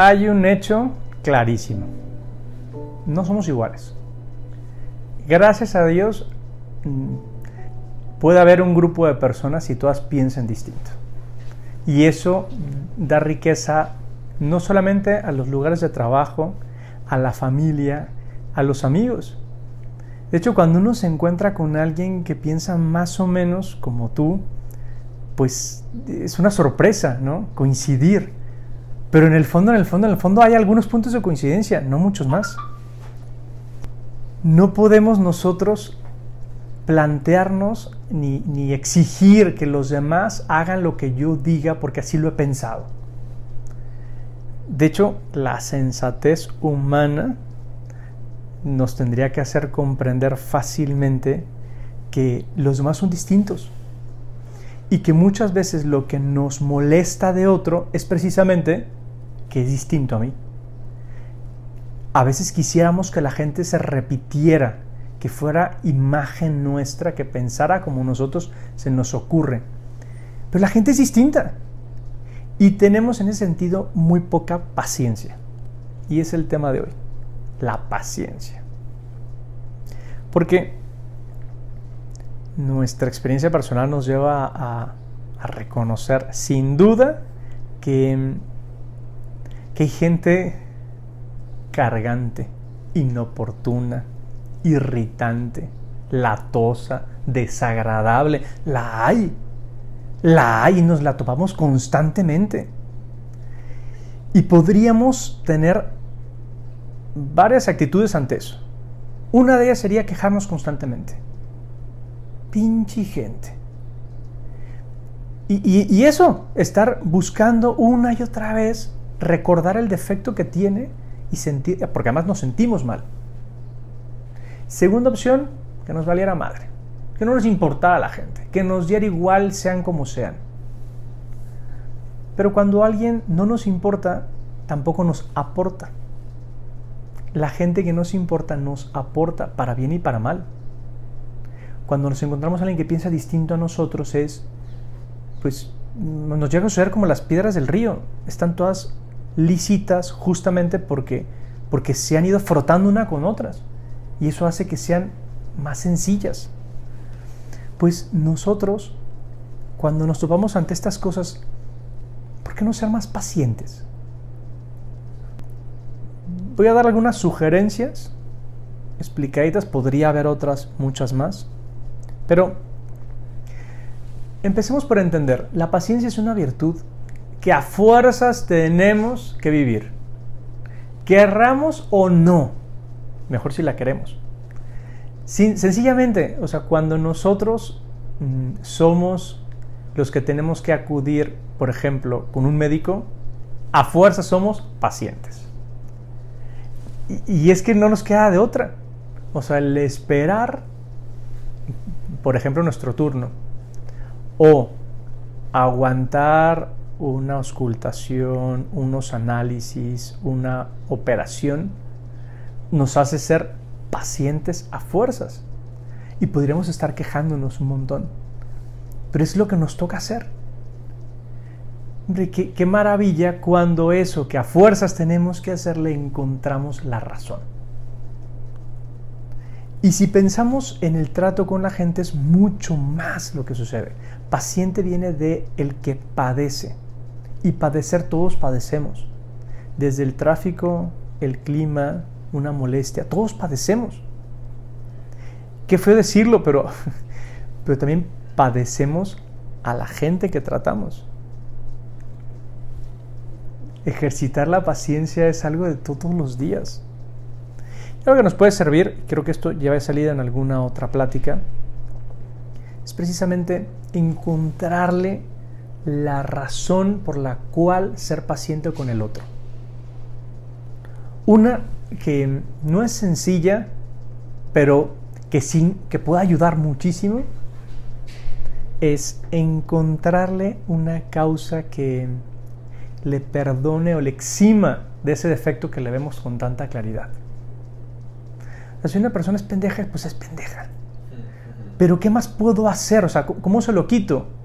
hay un hecho clarísimo. No somos iguales. Gracias a Dios mm, puede haber un grupo de personas y todas piensen distinto. Y eso da riqueza no solamente a los lugares de trabajo, a la familia, a los amigos. De hecho, cuando uno se encuentra con alguien que piensa más o menos como tú, pues es una sorpresa, ¿no? Coincidir. Pero en el fondo, en el fondo, en el fondo hay algunos puntos de coincidencia, no muchos más. No podemos nosotros plantearnos ni, ni, exigir que los demás hagan lo que yo diga porque así lo he pensado. De hecho, la sensatez humana nos tendría que hacer comprender fácilmente que los demás son distintos y que muchas veces lo que nos molesta de otro es precisamente que es distinto a mí. A veces quisiéramos que la gente se repitiera, que fuera imagen nuestra, que pensara como nosotros se nos ocurre. Pero la gente es distinta. Y tenemos en ese sentido muy poca paciencia. Y es el tema de hoy, la paciencia. Porque nuestra experiencia personal nos lleva a, reconocer sin duda que, que hay gente cargante, inoportuna, irritante, latosa, desagradable. La hay. La hay y nos la topamos constantemente. Y podríamos tener varias actitudes ante eso. Una de ellas sería quejarnos constantemente. Pinche gente. Y, y, eso, estar buscando una y otra vez, recordar el defecto que tiene y sentir, porque además nos sentimos mal. Segunda opción, que nos valiera madre que no nos importara a la gente, que nos diera igual sean como sean. Pero cuando alguien no nos importa, tampoco nos aporta. La gente que nos importa nos aporta para bien y para mal. Cuando nos encontramos a alguien que piensa distinto a nosotros es, pues nos llega a suceder como las piedras del río. Están todas lisitas justamente porque, porque se han ido frotando una con otras. Y eso hace que sean más sencillas pues nosotros, cuando nos topamos ante estas cosas, ¿por qué no ser más pacientes? Voy a dar algunas sugerencias explicaditas, podría haber otras, muchas más, pero empecemos por entender, la paciencia es una virtud a fuerzas tenemos que vivir, querramos o no, mejor si la queremos sencillamente, o sea, cuando nosotros mm, somos los que tenemos que acudir, por ejemplo, con un médico, a fuerza somos pacientes. Y, es que no nos queda de otra. O sea, el esperar, por ejemplo, nuestro turno, o aguantar una auscultación, unos análisis, una operación, nos hace ser pacientes a fuerzas. Y podríamos estar quejándonos un montón. Pero es lo que nos toca hacer. Hombre, qué, qué maravilla cuando eso que a fuerzas tenemos que hacer le encontramos la razón. Y si pensamos en el trato con la gente es mucho más lo que sucede. Paciente viene de el que padece. Y padecer todos padecemos. Desde el tráfico, el clima, una molestia. Todos padecemos. Qué feo decirlo, pero, pero también padecemos a la gente que tratamos. Ejercitar la paciencia es algo de todos los días. algo que nos puede servir, creo que esto ya va a salir en alguna otra plática, es precisamente encontrarle la razón por la cual ser paciente con el otro. Una que no es sencilla, pero que, sí, que puede ayudar muchísimo, es encontrarle una causa que le perdone o le exima de ese defecto que le vemos con tanta claridad. Si una persona es pendeja, pues es pendeja. Pero ¿qué más puedo hacer? O sea, ¿cómo se lo quito?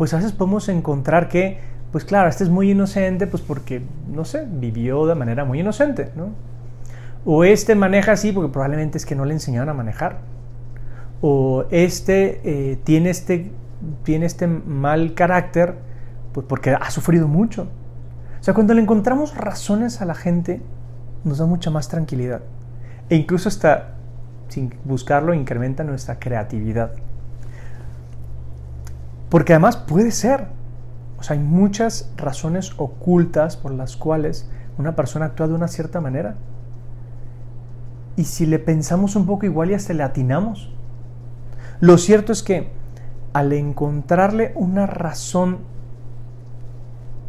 Pues a veces podemos encontrar que Pues claro, este es muy inocente, pues porque, no sé, vivió de manera muy inocente, ¿no? O este maneja así porque probablemente es que no le enseñaron a manejar. O este eh, tiene este tiene este mal carácter pues porque ha sufrido mucho. O sea, cuando le encontramos razones a la gente, nos da mucha más tranquilidad. E incluso hasta, sin buscarlo, incrementa nuestra creatividad. Porque además puede ser. O sea, hay muchas razones ocultas por las cuales una persona actúa de una cierta manera. Y si le pensamos un poco igual y hasta le atinamos. Lo cierto es que al encontrarle una razón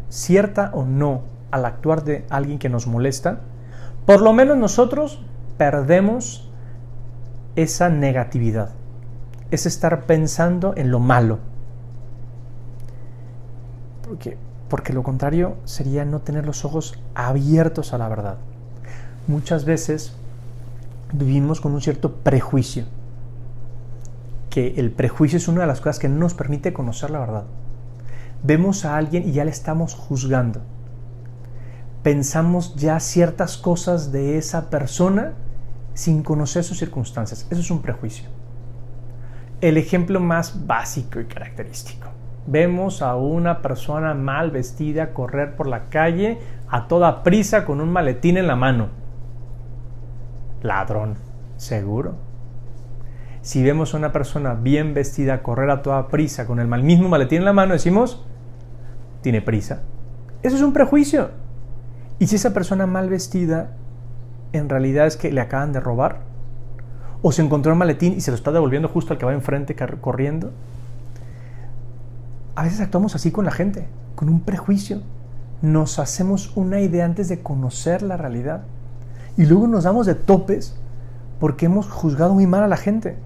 cierta o no al actuar de alguien que nos molesta, por lo menos nosotros perdemos esa negatividad, es estar pensando en lo malo. Porque, porque lo contrario sería no tener los ojos abiertos a la verdad. Muchas veces vivimos con un cierto prejuicio que el prejuicio es una de las cosas que no nos permite conocer la verdad. Vemos a alguien y ya le estamos juzgando. Pensamos ya ciertas cosas de esa persona sin conocer sus circunstancias. Eso es un prejuicio. El ejemplo más básico y característico. Vemos a una persona mal vestida correr por la calle a toda prisa con un maletín en la mano. Ladrón, seguro si vemos a una persona bien vestida correr a toda prisa con el mismo maletín en la mano, decimos, tiene prisa. Eso es un prejuicio. ¿Y si esa persona mal vestida en realidad es que le acaban de robar? ¿O se encontró un maletín y se lo está devolviendo justo al que va enfrente corriendo? A veces actuamos así con la gente, con un prejuicio. Nos hacemos una idea antes de conocer la realidad. Y luego nos damos de topes porque hemos juzgado muy mal a la gente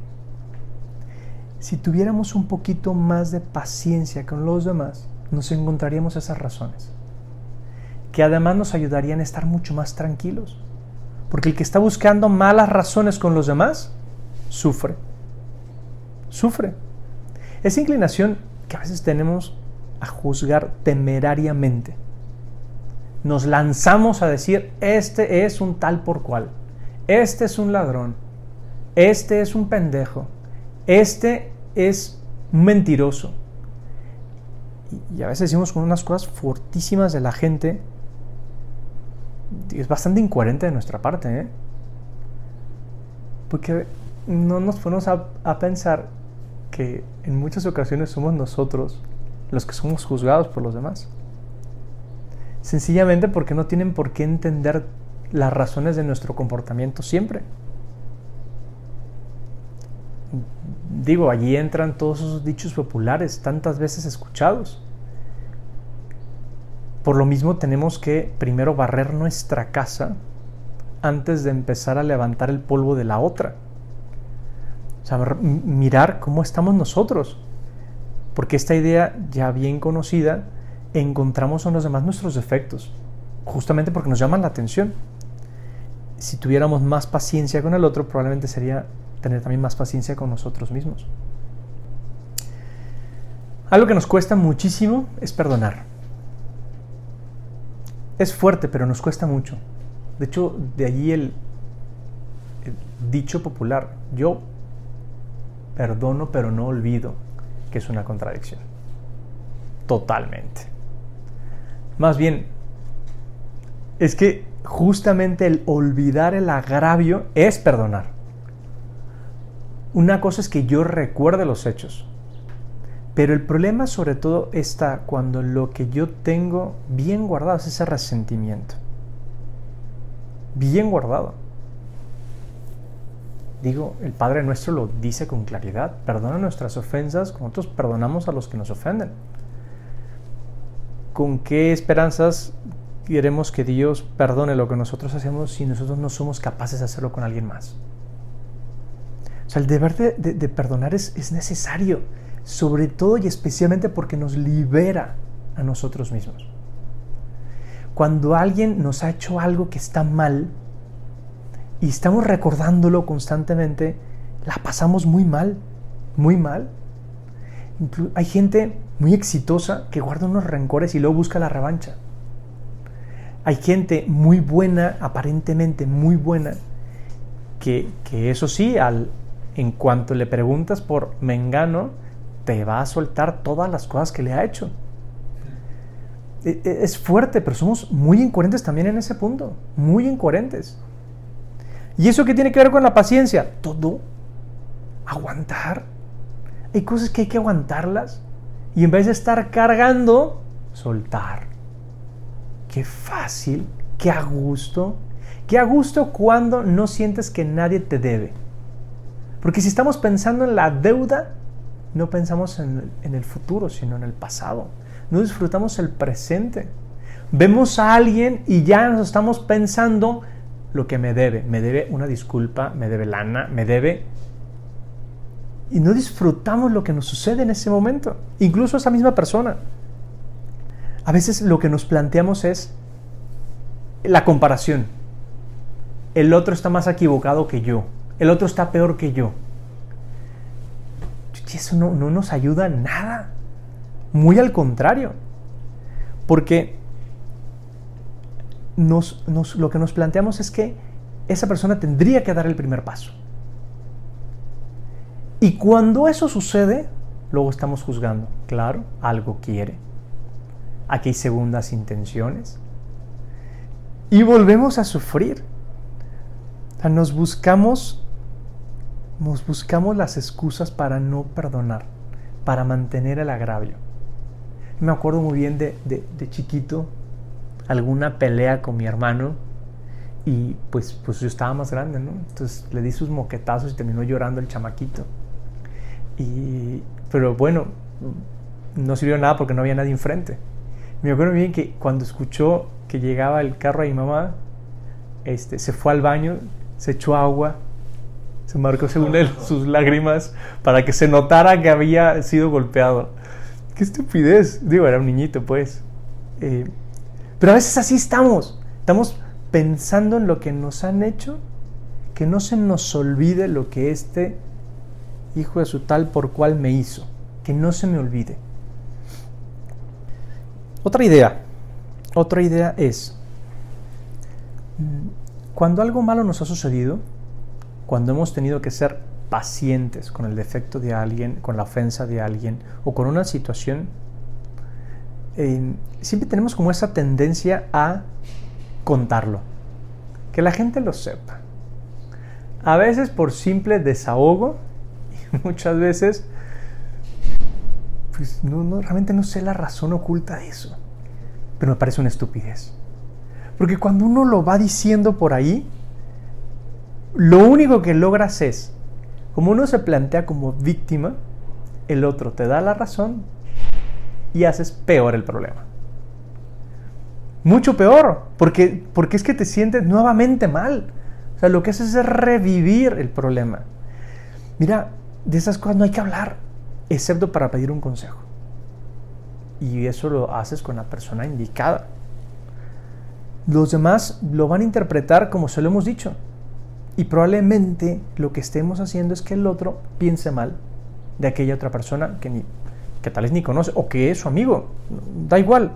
si tuviéramos un poquito más de paciencia con los demás, nos encontraríamos esas razones, que además nos ayudarían a estar mucho más tranquilos. Porque el que está buscando malas razones con los demás, sufre. Sufre. Esa inclinación que a veces tenemos a juzgar temerariamente. Nos lanzamos a decir, este es un tal por cual, este es un ladrón, este es un pendejo, este es mentiroso. Y a veces decimos con unas cosas fortísimas de la gente. Es bastante incoherente de nuestra parte, ¿eh? Porque no nos ponemos a pensar que en muchas ocasiones somos nosotros los que somos juzgados por los demás. Sencillamente porque no tienen por qué entender las razones de nuestro comportamiento siempre. digo, allí entran todos esos dichos populares tantas veces escuchados. Por lo mismo tenemos que primero barrer nuestra casa antes de empezar a levantar el polvo de la otra. O sea, mirar cómo estamos nosotros. Porque esta idea ya bien conocida, encontramos en los demás nuestros defectos, justamente porque nos llaman la atención. Si tuviéramos más paciencia con el otro, probablemente sería tener también más paciencia con nosotros mismos. Algo que nos cuesta muchísimo es perdonar. Es fuerte, pero nos cuesta mucho. De hecho, de allí el, dicho popular, yo perdono pero no olvido, que es una contradicción. Totalmente. Más bien, es que justamente el olvidar el agravio es perdonar. Una cosa es que yo recuerde los hechos, pero el problema sobre todo está cuando lo que yo tengo bien guardado es ese resentimiento. Bien guardado. Digo, el Padre nuestro lo dice con claridad. Perdona nuestras ofensas como nosotros perdonamos a los que nos ofenden. ¿Con qué esperanzas queremos que Dios perdone lo que nosotros hacemos si nosotros no somos capaces de hacerlo con alguien más? O sea, el deber de, perdonar es, es necesario, sobre todo y especialmente porque nos libera a nosotros mismos. Cuando alguien nos ha hecho algo que está mal y estamos recordándolo constantemente, la pasamos muy mal, muy mal. hay gente muy exitosa que guarda unos rencores y luego busca la revancha. Hay gente muy buena, aparentemente muy buena, que, que eso sí, al, en cuanto le preguntas por Mengano, te va a soltar todas las cosas que le ha hecho. E, e, es fuerte, pero somos muy incoherentes también en ese punto, muy incoherentes. ¿Y eso qué tiene que ver con la paciencia? Todo. Aguantar. Hay cosas que hay que aguantarlas y en vez de estar cargando, soltar. Qué fácil, qué a gusto. Qué a gusto cuando no sientes que nadie te debe. Porque si estamos pensando en la deuda, no pensamos en, el futuro, sino en el pasado. No disfrutamos el presente. Vemos a alguien y ya nos estamos pensando lo que me debe. Me debe una disculpa, me debe lana, me debe... Y no disfrutamos lo que nos sucede en ese momento. Incluso esa misma persona. A veces lo que nos planteamos es la comparación. El otro está más equivocado que yo. El otro está peor que yo eso no, nos ayuda nada. Muy al contrario. Porque nos, lo que nos planteamos es que esa persona tendría que dar el primer paso. Y cuando eso sucede, luego estamos juzgando. Claro, algo quiere. Aquí hay segundas intenciones. Y volvemos a sufrir. nos buscamos nos buscamos las excusas para no perdonar, para mantener el agravio. Me acuerdo muy bien de, chiquito, alguna pelea con mi hermano y pues, pues yo estaba más grande, ¿no? Entonces le di sus moquetazos y terminó llorando el chamaquito. Y, pero bueno, no sirvió nada porque no había nadie enfrente. Me acuerdo bien que cuando escuchó que llegaba el carro de mi mamá, este, se fue al baño, se echó agua se marcó según él sus lágrimas para que se notara que había sido golpeado. Qué estupidez. Digo, era un niñito, pues. Eh, pero a veces así estamos. Estamos pensando en lo que nos han hecho, que no se nos olvide lo que este hijo de su tal por cual me hizo. Que no se me olvide. Otra idea. Otra idea es, mm, cuando algo malo nos ha sucedido, cuando hemos tenido que ser pacientes con el defecto de alguien, con la ofensa de alguien o con una situación, siempre tenemos como esa tendencia a contarlo, que la gente lo sepa. A veces por simple desahogo y muchas veces, pues no, realmente no sé la razón oculta de eso, pero me parece una estupidez. Porque cuando uno lo va diciendo por ahí, lo único que logras es, como uno se plantea como víctima, el otro te da la razón y haces peor el problema. Mucho peor, porque, porque es que te sientes nuevamente mal. O sea, lo que haces es revivir el problema. Mira, de esas cosas no hay que hablar, excepto para pedir un consejo. Y eso lo haces con la persona indicada. Los demás lo van a interpretar como se lo hemos dicho. Y probablemente lo que estemos haciendo es que el otro piense mal de aquella otra persona que, ni, que tal vez ni conoce o que es su amigo. Da igual.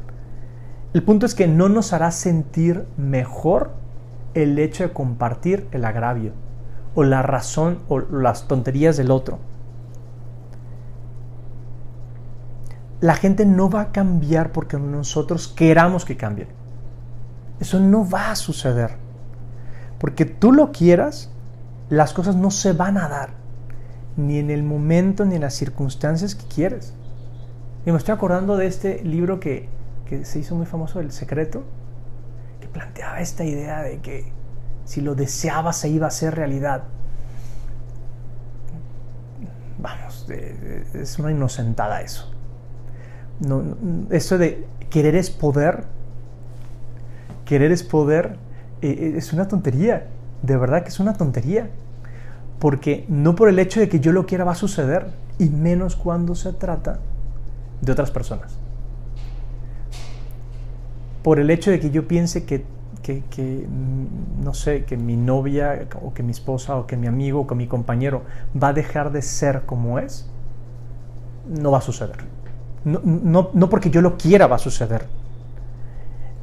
El punto es que no nos hará sentir mejor el hecho de compartir el agravio o la razón o las tonterías del otro. La gente no va a cambiar porque nosotros queramos que cambie. Eso no va a suceder. Porque tú lo quieras, las cosas no se van a dar, ni en el momento ni en las circunstancias que quieres. Y me estoy acordando de este libro que, que se hizo muy famoso, El Secreto, que planteaba esta idea de que si lo deseabas se iba a hacer realidad. Vamos, es una inocentada eso. No, eso de querer es poder, querer es poder eh, eh, es una tontería, de verdad que es una tontería. Porque no por el hecho de que yo lo quiera va a suceder, y menos cuando se trata de otras personas. Por el hecho de que yo piense que, mm, no sé, que mi novia o que mi esposa o que mi amigo o que mi compañero va a dejar de ser como es, no va a suceder. No, no, no porque yo lo quiera va a suceder.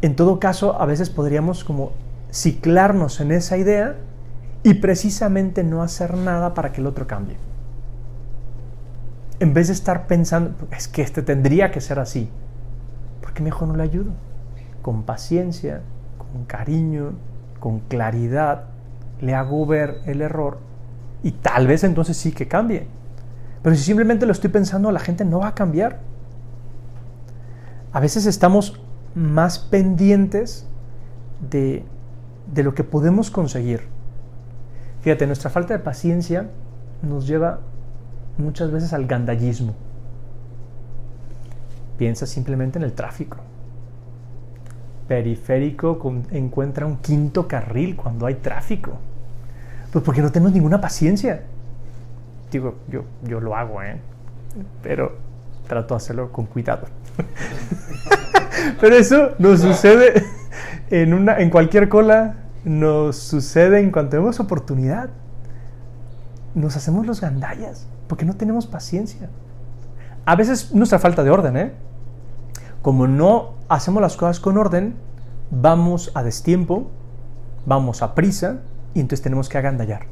En todo caso, a veces podríamos como ciclarnos en esa idea y precisamente no hacer nada para que el otro cambie. En vez de estar pensando, es que este tendría que ser así, ¿por qué mejor no le ayudo? Con paciencia, con cariño, con claridad, le hago ver el error y tal vez entonces sí que cambie. Pero si simplemente lo estoy pensando, la gente no va a cambiar. A veces estamos más pendientes de, de lo que podemos conseguir. Fíjate, nuestra falta de paciencia nos lleva muchas veces al gandallismo. Piensa simplemente en el tráfico. Periférico encuentra un quinto carril cuando hay tráfico. Pues porque no tenemos ninguna paciencia. Digo, yo, yo lo hago, ¿eh? Pero trato de hacerlo con cuidado. Pero eso nos sucede en, una, en cualquier cola, nos sucede en cuanto tenemos oportunidad. Nos hacemos los gandallas porque no tenemos paciencia. A veces nuestra falta de orden, ¿eh? Como no hacemos las cosas con orden, vamos a destiempo, vamos a prisa y entonces tenemos que agandallar.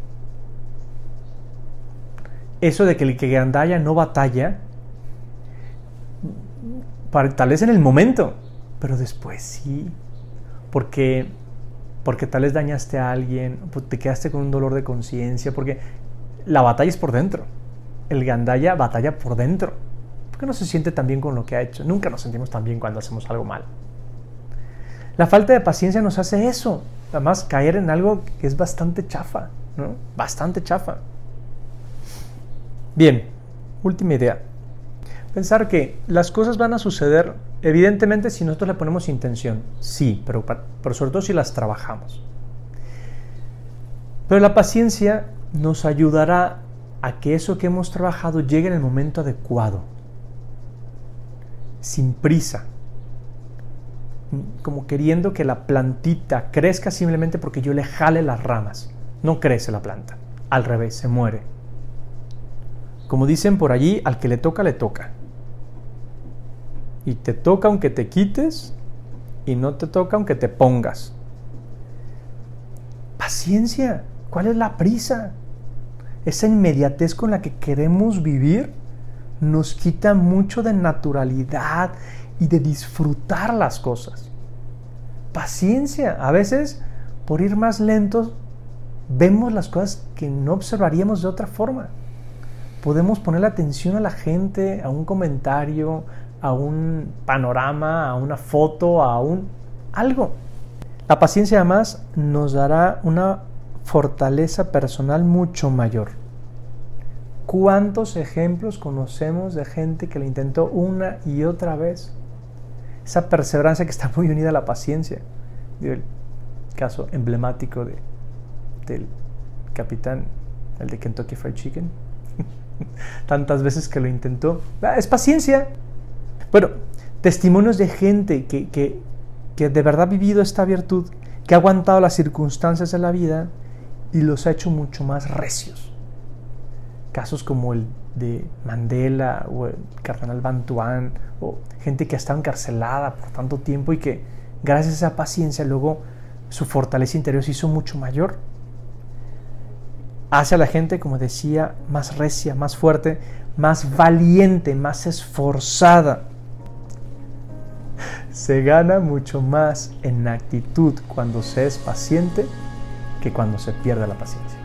Eso de que el que agandalla no batalla, tal vez en el momento, pero después sí. Porque, porque tal vez dañaste a alguien, te quedaste con un dolor de conciencia, porque la batalla es por dentro. El gandaya batalla por dentro. Porque no se siente tan bien con lo que ha hecho. Nunca nos sentimos tan bien cuando hacemos algo mal. La falta de paciencia nos hace eso. Además, caer en algo que es bastante chafa, ¿no? Bastante chafa. Bien, última idea pensar que las cosas van a suceder, evidentemente, si nosotros le ponemos intención. Sí, pero, pero sobre todo si las trabajamos. Pero la paciencia nos ayudará a que eso que hemos trabajado llegue en el momento adecuado, sin prisa, como queriendo que la plantita crezca simplemente porque yo le jale las ramas. No crece la planta, al revés, se muere. Como dicen por allí, al que le toca, le toca. Y te toca aunque te quites y no te toca aunque te pongas. Paciencia, ¿cuál es la prisa? Esa inmediatez con la que queremos vivir nos quita mucho de naturalidad y de disfrutar las cosas. Paciencia, a veces por ir más lentos vemos las cosas que no observaríamos de otra forma. Podemos poner atención a la gente, a un comentario, a un panorama, a una foto, a un algo. La paciencia además nos dará una fortaleza personal mucho mayor. ¿Cuántos ejemplos conocemos de gente que lo intentó una y otra vez? Esa perseverancia que está muy unida a la paciencia. El caso emblemático de, del capitán, el de Kentucky Fried Chicken. Tantas veces que lo intentó. Ah, es paciencia. Bueno, testimonios de gente que, que, que de verdad ha vivido esta virtud, que ha aguantado las circunstancias de la vida y los ha hecho mucho más recios. Casos como el de Mandela o el cardenal Bantuan o gente que ha estado encarcelada por tanto tiempo y que gracias a esa paciencia luego su fortaleza interior se hizo mucho mayor. Hace a la gente, como decía, más recia, más fuerte, más valiente, más esforzada se gana mucho más en actitud cuando se es paciente que cuando se pierde la paciencia.